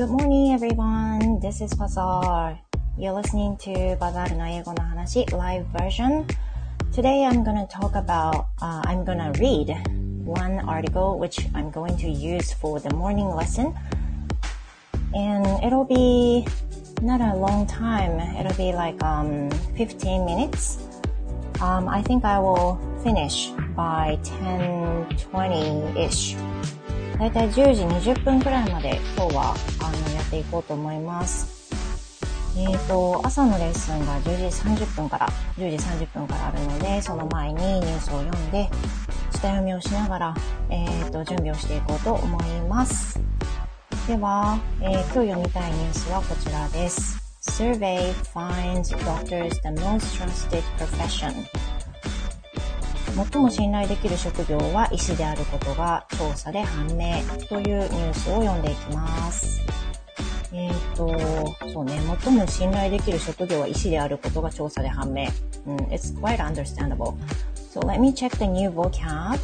Good morning, everyone. This is Bazaar. You're listening to Bazaar no Hanashi live version. Today, I'm gonna talk about. Uh, I'm gonna read one article which I'm going to use for the morning lesson, and it'll be not a long time. It'll be like um, 15 minutes. Um, I think I will finish by 10:20 ish. だいたい10時20分くらいまで今日はあのやっていこうと思います。えっ、と、朝のレッスンが10時30分から、10時30分からあるので、その前にニュースを読んで、下読みをしながら、えっ、と、準備をしていこうと思います。では、えー今日読みたいニュースはこちらです。Survey finds doctors the most trusted profession. 最も信頼できる職業は医師であることが調査で判明というニュースを読んでいきます。えっ、と、そうね、最も信頼できる職業は医師であることが調査で判明。うん、it's quite understandable. So let me check the new vocab.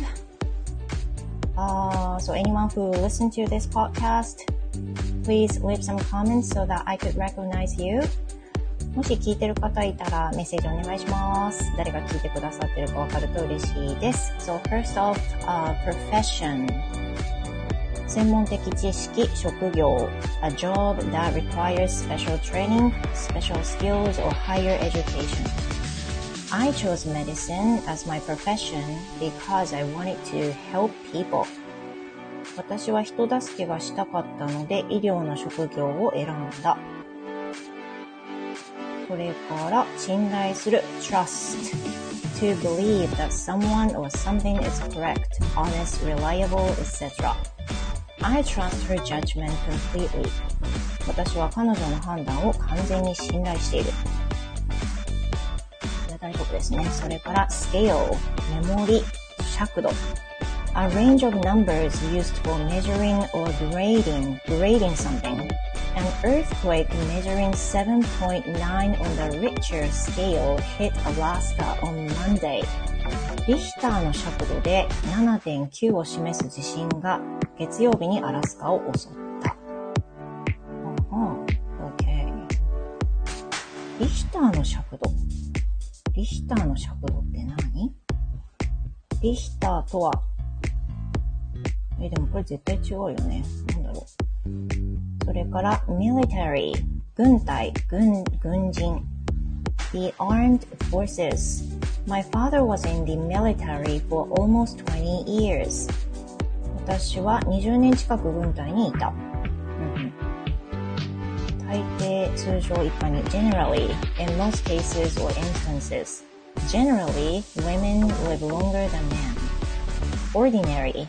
Uh, so anyone who listened to this podcast, please leave some comments so that I could recognize you. もし聞いてる方いたらメッセージお願いします。誰が聞いてくださってるかわかると嬉しいです。So first off, uh, profession. 専門的知識、職業。A job that requires special training, special skills, or higher education. I chose medicine as my profession because I wanted to help people. 私は人助けがしたかったので医療の職業を選んだ。それから、信頼する trust. To believe that someone or something is correct, honest, reliable, etc. I trust her judgment completely. 私は彼女の判断を完全に信頼している。これ大丈夫ですね。それから、scale. メモリ、尺度。A range of numbers used for measuring or grading, grading something. An earthquake measuring 7.9 on the Richter scale hit Alaska on Monday. リヒターの尺度で7.9を示す地震が月曜日にアラスカを襲った。うんうん OK。リヒターの尺度。リヒターの尺度って何？リヒターとは、え、でもこれ絶対違うよね。なんだろう。それから、military、軍隊、軍、軍人。The armed forces. My father was in the military for almost 20 years. 私は20年近く軍隊にいた。うんうん大抵、通常一般に generally, in most cases or instances. Generally, women live longer than men. Ordinary,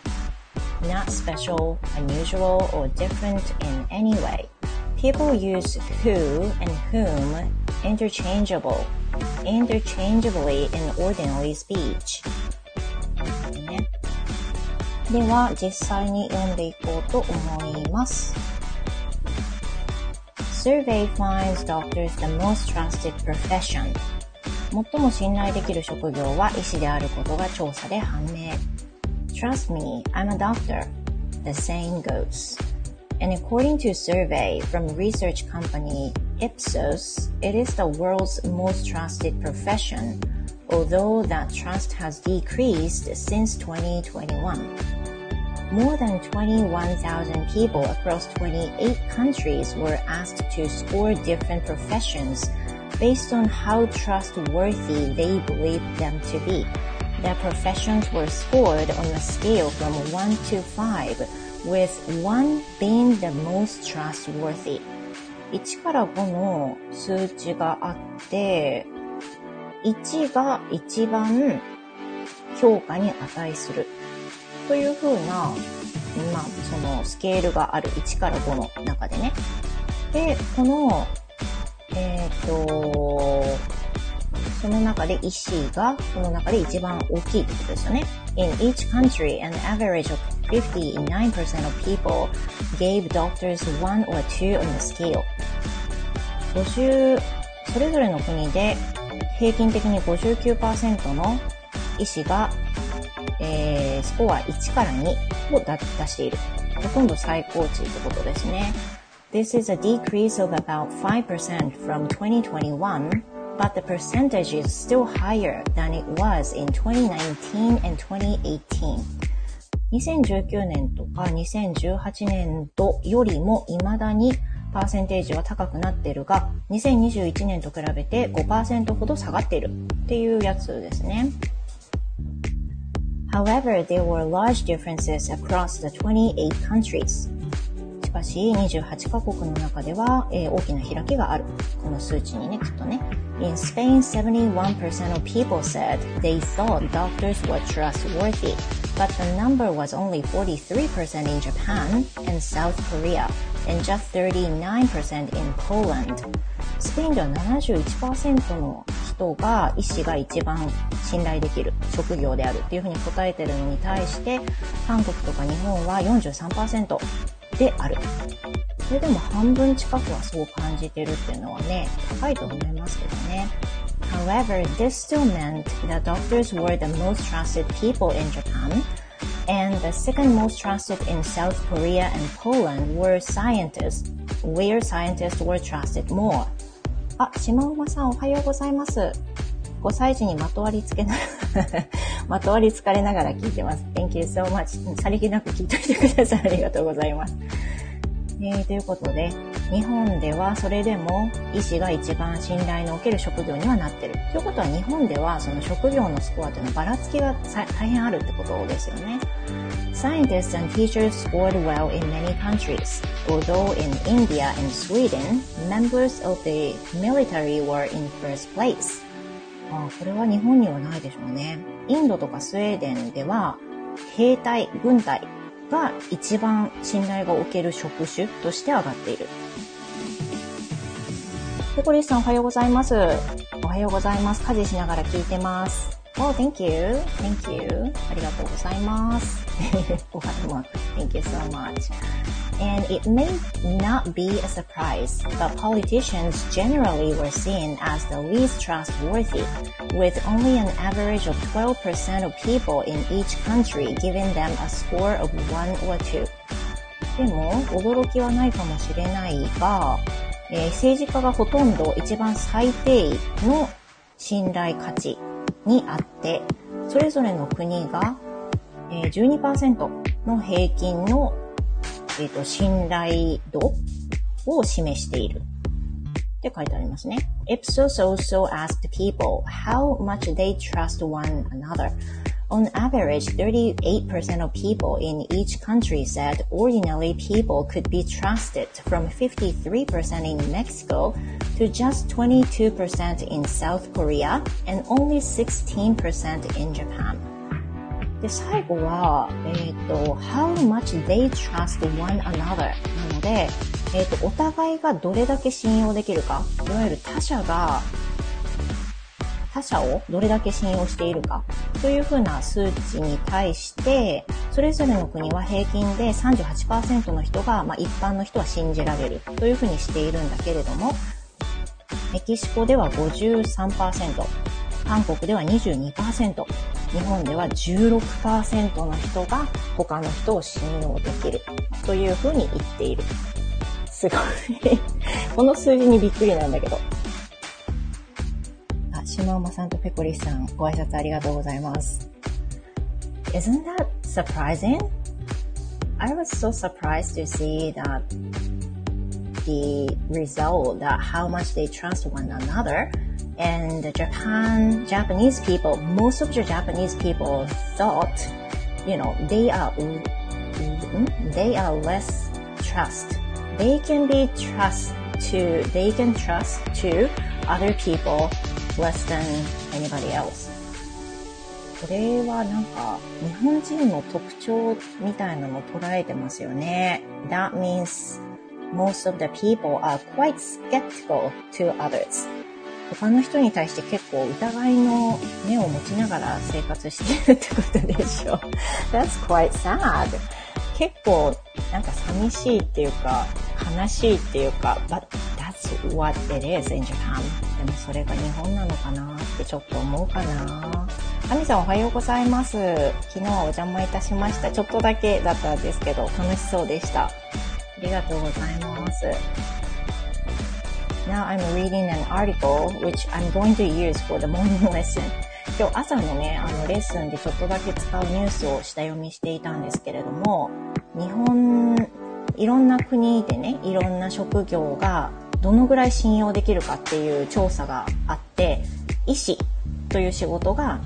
not special, unusual, or different in any way. People use who and whom interchangeable, interchangeably in ordinary speech. では、実際に読んでいこうと思います。Survey finds doctors the most trusted profession. 最も信頼できる職業は医師であることが調査で判明。Trust me, I'm a doctor. The saying goes. And according to a survey from research company Ipsos, it is the world's most trusted profession, although that trust has decreased since 2021. More than 21,000 people across 28 countries were asked to score different professions based on how trustworthy they believed them to be. Their professions were scored on a scale from 1 to 5, with 1 being the most trustworthy. 1から5の数値があって、1が一番評価に値する。という風な、まあ、そのスケールがある1から5の中でね。で、この、えっ、ーと、その中で医師が、この中で一番大きいってことですよね。In each country, an average of 59% of people gave doctors 1 or 2 on the scale. 50、それぞれの国で平均的に59%の医師がえー、スコア1から2を出している。ほとんど最高値ってことですね。This is a decrease of about 5% from 2021, but the percentage is still higher than it was in 2019 and 2018. 2019年とか2018年度よりも未だにパーセンテージは高くなっているが、2021年と比べて5%ほど下がっているっていうやつですね。However, there were large differences across the 28 countries. かし、28カ国の中では、えー、大きな開きがある。この数値にね、きっとね。In Spain, 71% of people said they thought doctors were trustworthy, but the number was only 43% in Japan and South Korea, and just 39% in Poland. スペインでは71%の人が医師が一番信頼できる職業であるっていうふうに答えてるのに対して、韓国とか日本は43%である。それでも半分近くはそう感じてるっていうのはね、高いと思いますけどね。However, this still meant that doctors were the most trusted people in Japan, and the second most trusted in South Korea and Poland were scientists, where scientists were trusted more. あ、島馬さんおはようございます。5歳児にまとわりつけなまとわりつかれながら聞いてます。Thank you so much. さりげなく聞いといてください。ありがとうございます。えー、ということで、日本ではそれでも医師が一番信頼のおける職業にはなってる。ということは日本ではその職業のスコアというのはばらつきが大変あるってことですよね。Scientists and teachers scored well in many countries, although in India and Sweden, members of the military were in first place. あこれは日本にはないでしょうね。インドとかスウェーデンでは、兵隊、軍隊が一番信頼がおける職種として上がっている。ペコリスさんおはようございます。おはようございます。家事しながら聞いてます。Oh, thank you. Thank you. ありがとうございます。ご飯う。Thank you so much. And it may not be a surprise, but politicians generally were seen as the least trustworthy, with only an average of 12% of people in each country giving them a score of 1 or 2. でも、驚きはないかもしれないが、えー、政治家がほとんど一番最低の信頼価値にあって、それぞれの国が、えー、12%の平均の、えーと、信頼度を示している。って書いてありますね。Ipsos also asked people how much they trust one another. On average, 38% of people in each country said ordinary people could be trusted from 53% in Mexico to just 22% in South Korea and only 16% in Japan. で、最後は、えっ、ー、と、how much they trust one another なので、えっ、ー、と、お互いがどれだけ信用できるか、いわゆる他者が他者をどれだけ信用しているかというふうな数値に対して、それぞれの国は平均で38%の人が、まあ、一般の人は信じられるというふうにしているんだけれども、メキシコでは53%、韓国では22%、日本では16%の人が他の人を信用できるというふうに言っている。すごいこの数字にびっくりなんだけど。島馬さんとペコリスさん、ご挨拶ありがとうございます。Isn't that surprising? I was so surprised to see that the result that how much they trust one another and the Japan Japanese people most of the Japanese people thought you know they are they are less trust they can be trust to they can trust to other people less than anybody else. これはなんか日本人の特徴みたいなのを捉えてますよね。That means most of the people are quite skeptical to others. 他の人に対して結構疑いの目を持ちながら生活してるってことでしょ。That's quite sad. 結構なんか寂しいっていうか悲しいっていうか、but that's what it is in Japan. でもそれが日本なのかなってちょっと思うかな。アミさんおはようございます。昨日はお邪魔いたしました。ちょっとだけだったんですけど、楽しそうでした。ありがとうございます。Now I'm reading an article which I'm going to use for the morning lesson. 今日朝のね、あのレッスンでちょっとだけ使うニュースを下読みしていたんですけれども、日本、いろんな国でね、いろんな職業がどのぐらい信用できるかっていう調査があって、医師という仕事が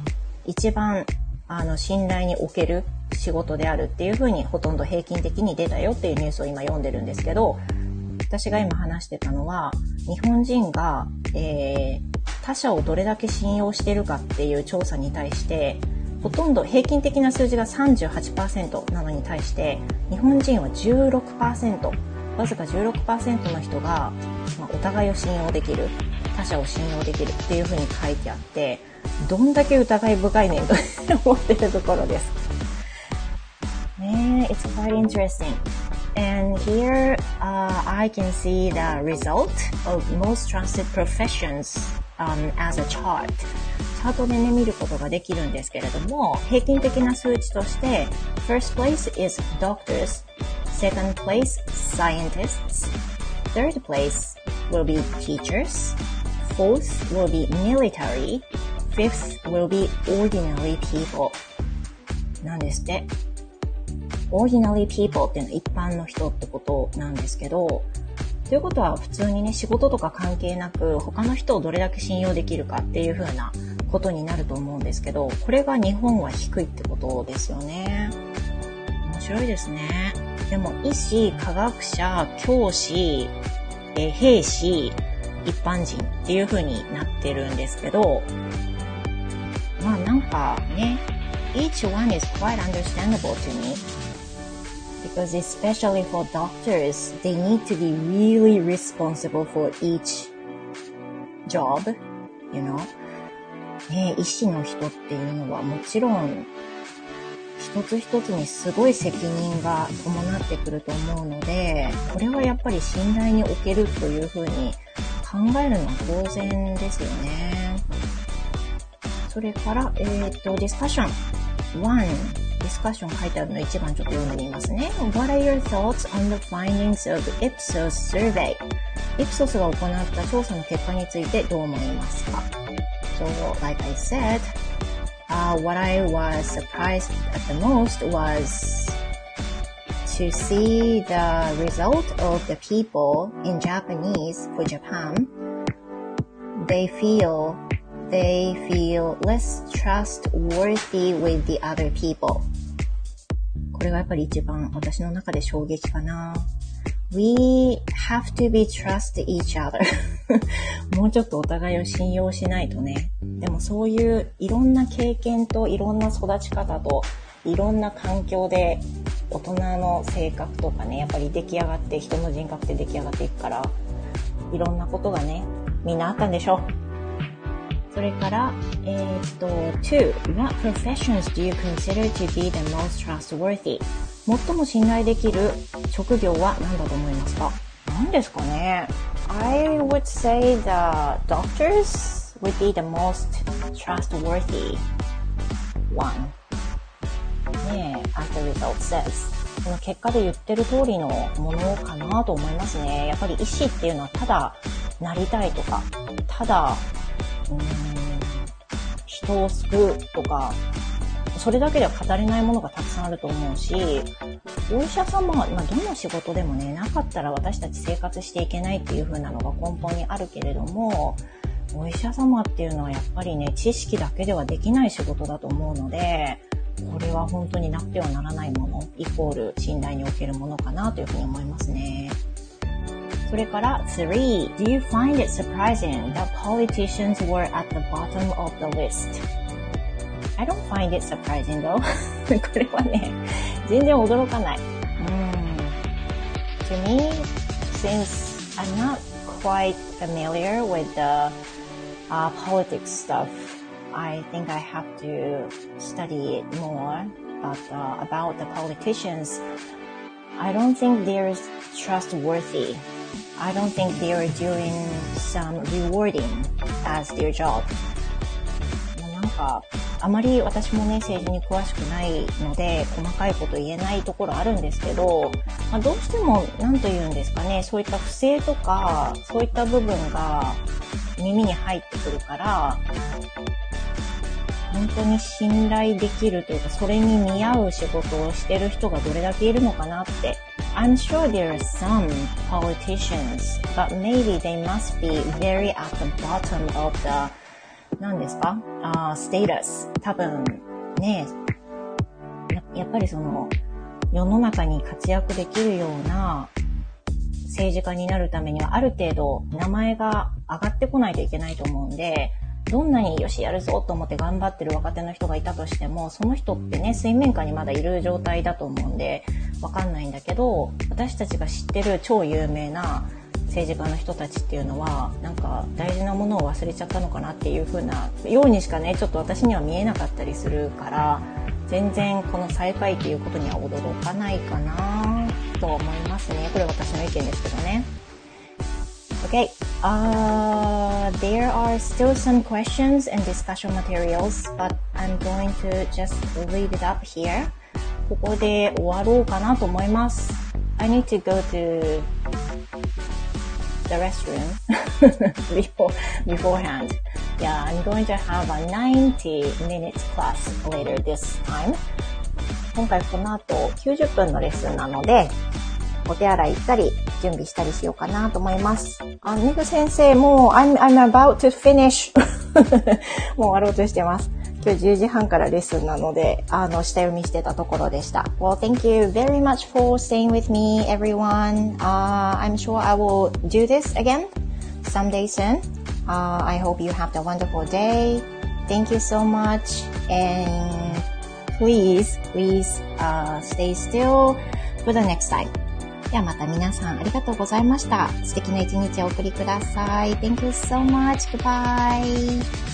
一番あの信頼における仕事であるっていうふうにほとんど平均的に出たよっていうニュースを今読んでるんですけど、私が今話してたのは、日本人が、えー、他者をどれだけ信用してるかっていう調査に対して、ほとんど平均的な数字が38%なのに対して、日本人は16%、わずか16%の人が、まあ、お互いを信用できる、他者を信用できるっていうふうに書いてあって、どんだけ疑い深いねんと思ってるところです。ね it's quite interesting. And here uh, I can see the result of most trusted professions um, as a chart. チャートでね、見ることができるんですけれども、平均的な数値として、first place is doctors, second place scientists, third place will be teachers, fourth will be military, fifth will be ordinary people なんですって。 Ordinary people っていうのは一般の人ってことなんですけど、ということは普通にね、仕事とか関係なく他の人をどれだけ信用できるかっていう風なことになると思うんですけど、これが日本は低いってことですよね。面白いですね。でも医師、科学者、教師、え兵士、一般人っていう風になってるんですけど、まあなんかね、each one is quite understandable to me. Because especially for doctors, they need to be really responsible for each job, you know? ね、医師の人っていうのはもちろん一つ一つにすごい責任が伴ってくると思うので、これはやっぱり信頼におけるというふうに考えるのは当然ですよね。それから、えっ、ー、と、ディスカッション。1、ディスカッション書いてあるの1番ちょっと読んでみますね。What are your thoughts on the findings of Ipsos survey? イプソスが行った調査の結果についてどう思いますか So, like I said, uh, what I was surprised at the most was to see the result of the people in Japanese for Japan. They feel they feel less trustworthy with the other people. これがやっぱり一番私の中で衝撃かな。We have to be trust each other. もうちょっとお互いを信用しないとね。でもそういういろんな経験といろんな育ち方といろんな環境で大人の性格とかね、やっぱり出来上がって人の人格って出来上がっていくから、いろんなことがね、みんなあったんでしょ。それから、えー、っと、2. What professions do you consider to be the most trustworthy? 最も信頼できる職業は何だと思いますか何ですかね ?I would say the doctors would be the most trustworthy one. ねえ、as the result says. この結果で言ってる通りのものかなと思いますね。やっぱり医師っていうのはただなりたいとか、ただ人を救うとか、それだけでは語れないものがたくさんあると思うし、お医者様は、まあ、どの仕事でもね、なかったら私たち生活していけないっていう風なのが根本にあるけれども、お医者様っていうのはやっぱりね、知識だけではできない仕事だと思うので、これは本当になくてはならないもの、イコール信頼におけるものかなというふうに思いますね。それから3 Do you find it surprising that politicians were at the bottom of the list? I don't find it surprising though. これはね、全然驚かない。To me, since I'm not quite familiar with the uh, politics stuff, I think I have to study it more. But uh, about the politicians, I don't think they're trustworthy. I don't think they are doing some rewarding as their job. なんか、あまり私もね、政治に詳しくないので、細かいこと言えないところあるんですけど、まあ、どうしても、何と言うんですかね、そういった不正とか、そういった部分が耳に入ってくるから、本当に信頼できるというか、それに見合う仕事をしてる人がどれだけいるのかなって。I'm sure there are some politicians, but maybe they must be very at the bottom of the 何ですか？あステータス。多分、ねや、やっぱりその、世の中に活躍できるような政治家になるためには、ある程度名前が上がってこないといけないと思うんで、どんなによしやるぞと思って頑張ってる若手の人がいたとしても、その人ってね、水面下にまだいる状態だと思うんで、わかんないんだけど、私たちが知ってる超有名な政治家の人たちっていうのはなんか大事なものを忘れちゃったのかなっていう風なようにしかねちょっと私には見えなかったりするから全然この最下位っていうことには驚かないかなと思いますね。これ私の意見ですけどね。Okay, uh, there are still some questions and discussion materials, but I'm going to just read it up here. ここで終わろうかなと思います。I need to go to the restroom before beforehand. Yeah, I'm going to have a 90 minutes class later this time. 今回この後90分のレッスンなので、お手洗い行ったり、準備したりしようかなと思います。あ、ネグ先生、もう、I'm, I'm about to finish. もう終わろうとしてます。今日10時半からレッスンなので、あの、下読みしてたところでした。Well, thank you very much for staying with me, everyone. Uh, I'm sure I will do this again someday soon. Uh, I hope you have a wonderful day. Thank you so much. And please, please, uh, stay still for the next time. ではまた皆さんありがとうございました。素敵な一日をお送りください。Thank you so much. Goodbye.